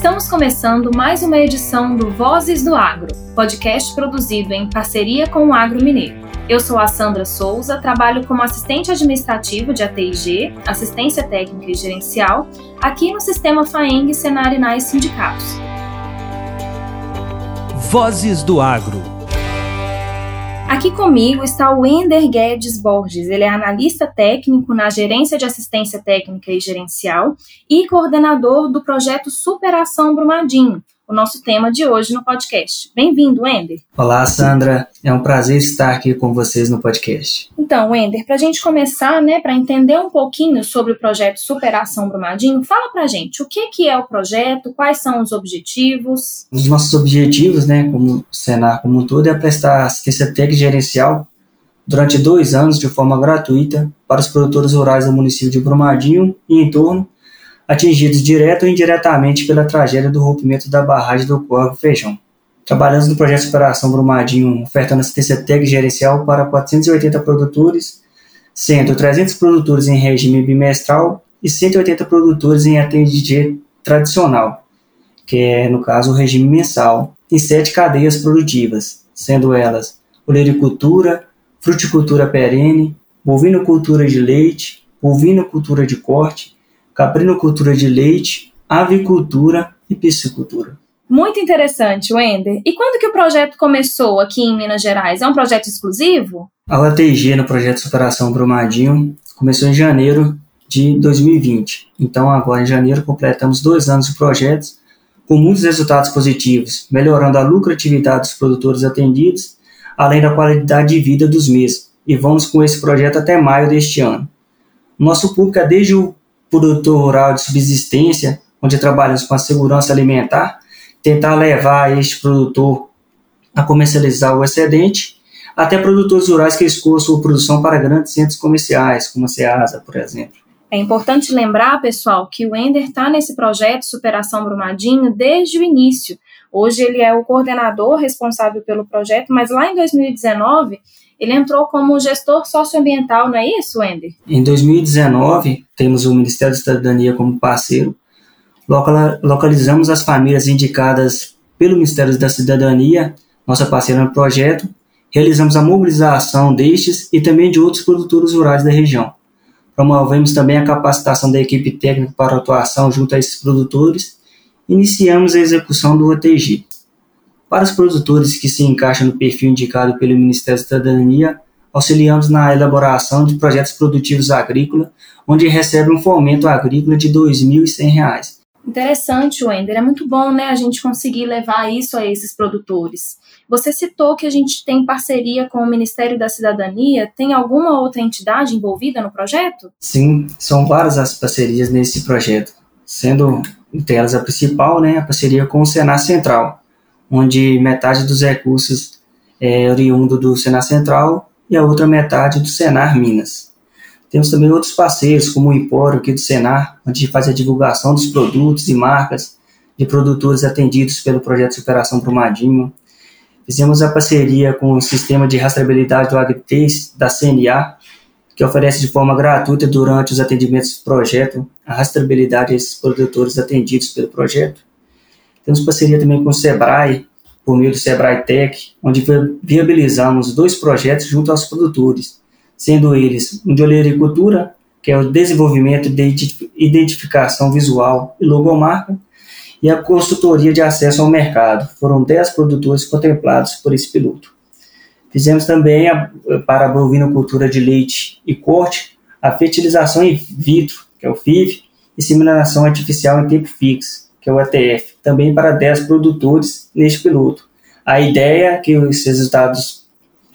Estamos começando mais uma edição do Vozes do Agro, podcast produzido em parceria com o Agro Mineiro. Eu sou a Sandra Souza, trabalho como assistente administrativo de ATIG, assistência técnica e gerencial, aqui no sistema FAENG Senar Inais Sindicatos. Vozes do Agro Aqui comigo está o Ender Guedes Borges. Ele é analista técnico na Gerência de Assistência Técnica e Gerencial e coordenador do projeto Superação Brumadinho, o nosso tema de hoje no podcast. Bem-vindo, Ender. Olá, Sandra. É um prazer estar aqui com vocês no podcast. Então, Ender, para a gente começar, né, para entender um pouquinho sobre o projeto Superação Brumadinho, fala para gente o que, que é o projeto, quais são os objetivos. Os nossos objetivos, né, como Senar como um todo, é prestar assistência técnica e gerencial durante dois anos de forma gratuita para os produtores rurais do município de Brumadinho e em torno atingidos direto ou indiretamente pela tragédia do rompimento da barragem do Corvo Feijão. Trabalhamos no projeto de Superação Brumadinho, ofertando assistência técnica gerencial para 480 produtores, sendo 300 produtores em regime bimestral e 180 produtores em ATG tradicional, que é, no caso, o regime mensal, em sete cadeias produtivas, sendo elas olericultura, fruticultura perene, bovinocultura de leite, bovinocultura de corte, caprinocultura de leite, avicultura e piscicultura. Muito interessante, Wender. E quando que o projeto começou aqui em Minas Gerais? É um projeto exclusivo? A UTG no projeto Superação Brumadinho começou em janeiro de 2020. Então, agora em janeiro, completamos dois anos de projetos com muitos resultados positivos, melhorando a lucratividade dos produtores atendidos, além da qualidade de vida dos mesmos. E vamos com esse projeto até maio deste ano. Nosso público é desde o produtor rural de subsistência, onde trabalhamos com a segurança alimentar, tentar levar este produtor a comercializar o excedente, até produtores rurais que escoam sua produção para grandes centros comerciais, como a Ceasa, por exemplo. É importante lembrar, pessoal, que o Ender está nesse projeto Superação Brumadinho desde o início. Hoje ele é o coordenador responsável pelo projeto, mas lá em 2019 ele entrou como gestor socioambiental, não é isso, Wendy? Em 2019, temos o Ministério da Cidadania como parceiro. Localizamos as famílias indicadas pelo Ministério da Cidadania, nossa parceira no projeto. Realizamos a mobilização destes e também de outros produtores rurais da região. Promovemos também a capacitação da equipe técnica para atuação junto a esses produtores. Iniciamos a execução do OTG. Para os produtores que se encaixam no perfil indicado pelo Ministério da Cidadania, auxiliamos na elaboração de projetos produtivos agrícolas, onde recebem um fomento agrícola de R$ 2.100. Interessante, Wender. É muito bom né, a gente conseguir levar isso a esses produtores. Você citou que a gente tem parceria com o Ministério da Cidadania. Tem alguma outra entidade envolvida no projeto? Sim, são várias as parcerias nesse projeto, sendo entre elas a principal, né, a parceria com o Senar Central, onde metade dos recursos é oriundo do Senar Central e a outra metade do Senar Minas. Temos também outros parceiros, como o Empório aqui do Senar, onde faz a divulgação dos produtos e marcas de produtores atendidos pelo projeto Superação Brumadinho. Fizemos a parceria com o Sistema de Rastreabilidade do AgriTaste da CNA, que oferece de forma gratuita durante os atendimentos do projeto a rastreabilidade desses produtores atendidos pelo projeto. Temos parceria também com o Sebrae, por meio do Sebrae Tech, onde viabilizamos dois projetos junto aos produtores, sendo eles um de olericultura, que é o desenvolvimento de identificação visual e logomarca, e a consultoria de acesso ao mercado. Foram 10 produtores contemplados por esse piloto. Fizemos também, a, para a bovinocultura de leite e corte, a fertilização in vitro, que é o FIV, e inseminação artificial em tempo fixo, que é o ETF, também para 10 produtores neste piloto. A ideia é que os resultados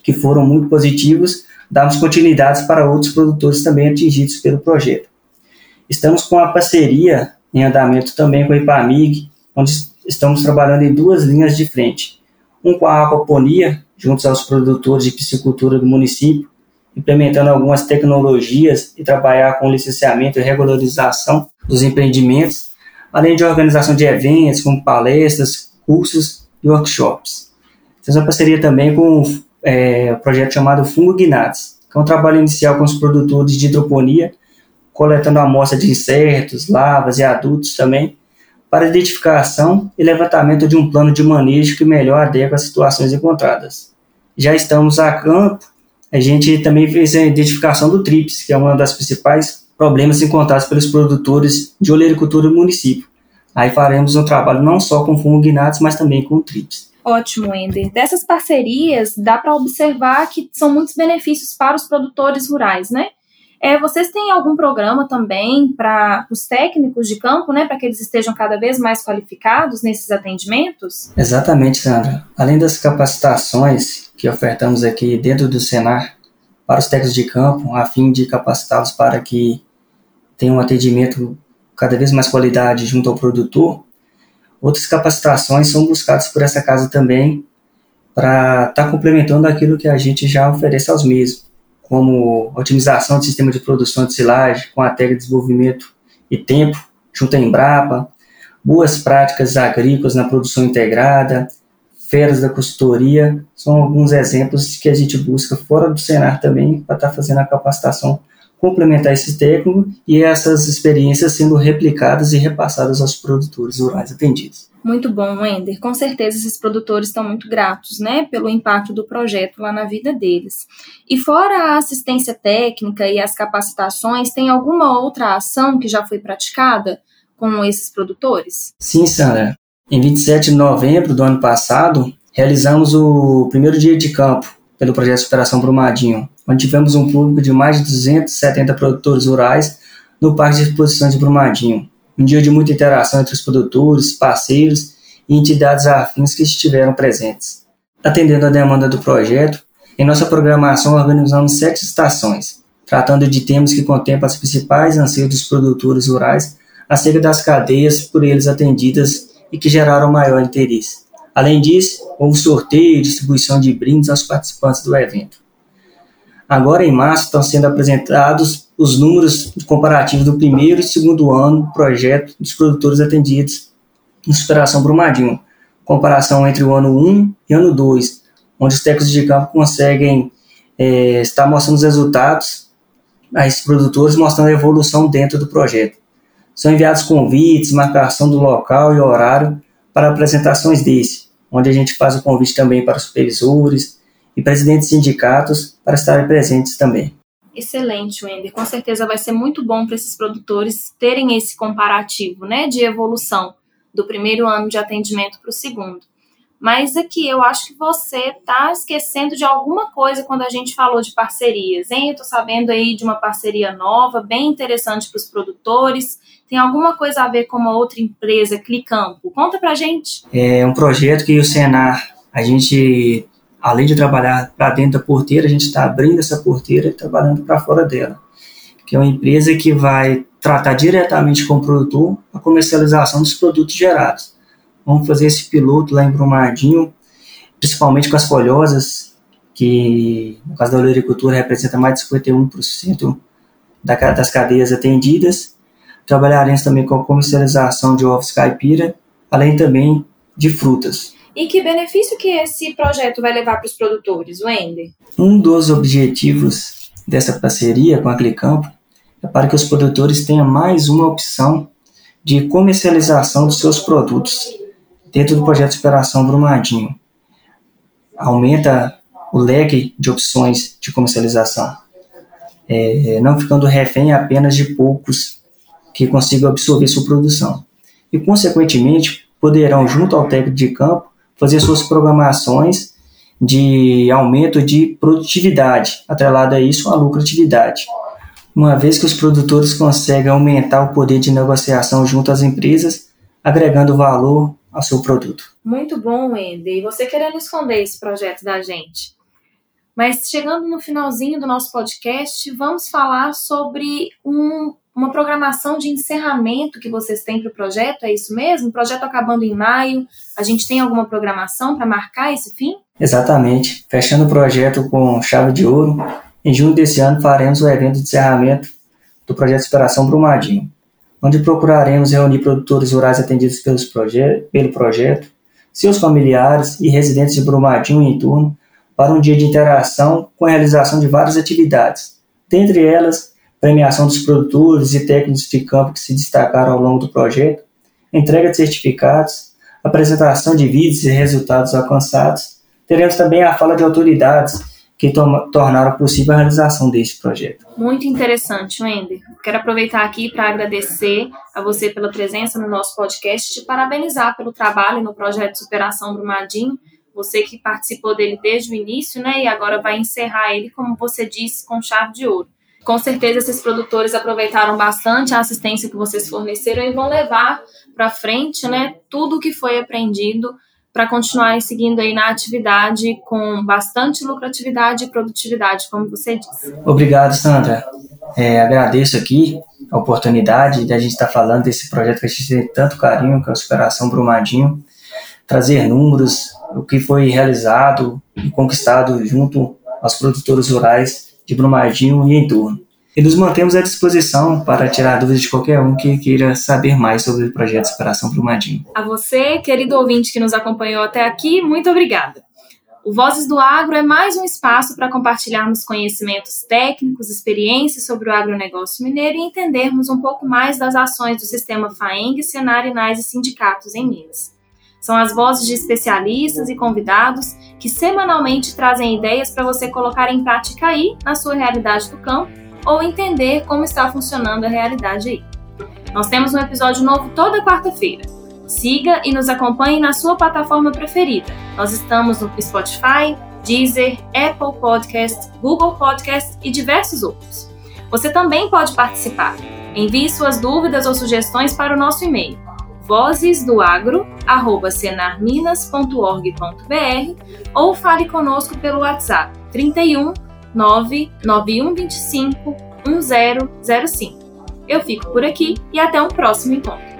que foram muito positivos, damos continuidades para outros produtores também atingidos pelo projeto. Estamos com a parceria em andamento também com a IPAMIG, onde estamos trabalhando em duas linhas de frente. Um com a aquaponia, junto aos produtores de piscicultura do município, implementando algumas tecnologias e trabalhar com licenciamento e regularização dos empreendimentos, além de organização de eventos, como palestras, cursos e workshops. Temos uma parceria também com é, um projeto chamado Fungo Guinates, que é um trabalho inicial com os produtores de hidroponia, coletando amostra de insetos, larvas e adultos também, para identificação e levantamento de um plano de manejo que melhor adequa às situações encontradas. Já estamos a campo, a gente também fez a identificação do TRIPS, que é uma das principais problemas encontrados pelos produtores de olericultura do município. Aí faremos um trabalho não só com funginatos, mas também com TRIPS. Ótimo, Ender. Dessas parcerias, dá para observar que são muitos benefícios para os produtores rurais, né? É, vocês têm algum programa também para os técnicos de campo, né, para que eles estejam cada vez mais qualificados nesses atendimentos? Exatamente, Sandra. Além das capacitações que ofertamos aqui dentro do Senar para os técnicos de campo, a fim de capacitá-los para que tenham um atendimento cada vez mais qualidade junto ao produtor, outras capacitações são buscadas por essa casa também para estar tá complementando aquilo que a gente já oferece aos mesmos como otimização do sistema de produção de silagem com a técnica de desenvolvimento e tempo, junto à Embrapa, boas práticas agrícolas na produção integrada, feiras da consultoria, são alguns exemplos que a gente busca fora do Senar também para estar tá fazendo a capacitação complementar esse técnico e essas experiências sendo replicadas e repassadas aos produtores rurais atendidos. Muito bom, Wender. Com certeza esses produtores estão muito gratos, né, pelo impacto do projeto lá na vida deles. E fora a assistência técnica e as capacitações, tem alguma outra ação que já foi praticada com esses produtores? Sim, Sandra. Em 27 de novembro do ano passado, realizamos o primeiro dia de campo pelo projeto Superação Brumadinho, onde tivemos um público de mais de 270 produtores rurais no Parque de Exposições de Brumadinho um dia de muita interação entre os produtores, parceiros e entidades afins que estiveram presentes. Atendendo à demanda do projeto, em nossa programação organizamos sete estações, tratando de temas que contemplam as principais anseios dos produtores rurais acerca das cadeias por eles atendidas e que geraram maior interesse. Além disso, houve sorteio e distribuição de brindes aos participantes do evento. Agora, em março, estão sendo apresentados os números comparativos do primeiro e segundo ano do projeto dos produtores atendidos em Superação Brumadinho. Comparação entre o ano 1 e ano 2, onde os técnicos de campo conseguem é, estar mostrando os resultados a esses produtores, mostrando a evolução dentro do projeto. São enviados convites, marcação do local e horário para apresentações desse, onde a gente faz o convite também para supervisores, e presidentes de sindicatos para estarem presentes também. Excelente, Wender. Com certeza vai ser muito bom para esses produtores terem esse comparativo né, de evolução do primeiro ano de atendimento para o segundo. Mas aqui eu acho que você está esquecendo de alguma coisa quando a gente falou de parcerias, hein? Eu estou sabendo aí de uma parceria nova, bem interessante para os produtores. Tem alguma coisa a ver com uma outra empresa, Clicampo? Conta para gente. É um projeto que o Senar, a gente além de trabalhar para dentro da porteira, a gente está abrindo essa porteira e trabalhando para fora dela, que é uma empresa que vai tratar diretamente com o produtor a comercialização dos produtos gerados. Vamos fazer esse piloto lá em Brumadinho, principalmente com as folhosas, que no caso da olericultura representa mais de 51% das cadeias atendidas. Trabalharemos também com a comercialização de ovos caipira, além também de frutas. E que benefício que esse projeto vai levar para os produtores, Wender? Um dos objetivos dessa parceria com a Clicampo é para que os produtores tenham mais uma opção de comercialização dos seus produtos dentro do projeto de Operação Brumadinho. Aumenta o leque de opções de comercialização, é, não ficando refém apenas de poucos que consigam absorver sua produção. E, consequentemente, poderão, junto ao técnico de campo, fazer suas programações de aumento de produtividade, atrelado a isso a lucratividade. Uma vez que os produtores conseguem aumentar o poder de negociação junto às empresas, agregando valor ao seu produto. Muito bom, Wender. E você querendo esconder esse projeto da gente. Mas chegando no finalzinho do nosso podcast, vamos falar sobre um uma programação de encerramento que vocês têm para o projeto, é isso mesmo? O projeto acabando em maio, a gente tem alguma programação para marcar esse fim? Exatamente. Fechando o projeto com chave de ouro, em junho desse ano faremos o evento de encerramento do projeto Inspiração Brumadinho, onde procuraremos reunir produtores rurais atendidos pelos proje pelo projeto, seus familiares e residentes de Brumadinho e entorno para um dia de interação com a realização de várias atividades, dentre elas premiação dos produtores e técnicos de campo que se destacaram ao longo do projeto entrega de certificados, apresentação de vídeos e resultados alcançados. Teremos também a fala de autoridades que tornaram possível a realização deste projeto. Muito interessante, Wender. Quero aproveitar aqui para agradecer a você pela presença no nosso podcast, te parabenizar pelo trabalho no projeto Superação Brumadinho, você que participou dele desde o início, né, e agora vai encerrar ele, como você disse, com chave de ouro. Com certeza esses produtores aproveitaram bastante a assistência que vocês forneceram e vão levar para frente, né, tudo o que foi aprendido para continuarem seguindo aí na atividade com bastante lucratividade e produtividade, como você disse. Obrigado, Sandra. É, agradeço aqui a oportunidade de a gente estar tá falando desse projeto que a gente tem tanto carinho, que é a Superação Brumadinho, trazer números, o que foi realizado e conquistado junto aos produtores rurais de Brumadinho e entorno e nos mantemos à disposição para tirar dúvidas de qualquer um que queira saber mais sobre o projeto Separação Brumadinho. A você, querido ouvinte que nos acompanhou até aqui, muito obrigada. O Vozes do Agro é mais um espaço para compartilharmos conhecimentos técnicos, experiências sobre o agronegócio mineiro e entendermos um pouco mais das ações do sistema FAENG, Senar, e sindicatos em Minas. São as vozes de especialistas e convidados que semanalmente trazem ideias para você colocar em prática aí, na sua realidade do campo, ou entender como está funcionando a realidade aí. Nós temos um episódio novo toda quarta-feira. Siga e nos acompanhe na sua plataforma preferida. Nós estamos no Spotify, Deezer, Apple Podcast, Google Podcast e diversos outros. Você também pode participar. Envie suas dúvidas ou sugestões para o nosso e-mail vozesdoagro@senarminas.org.br ou fale conosco pelo WhatsApp 31 99125 1005. Eu fico por aqui e até um próximo encontro.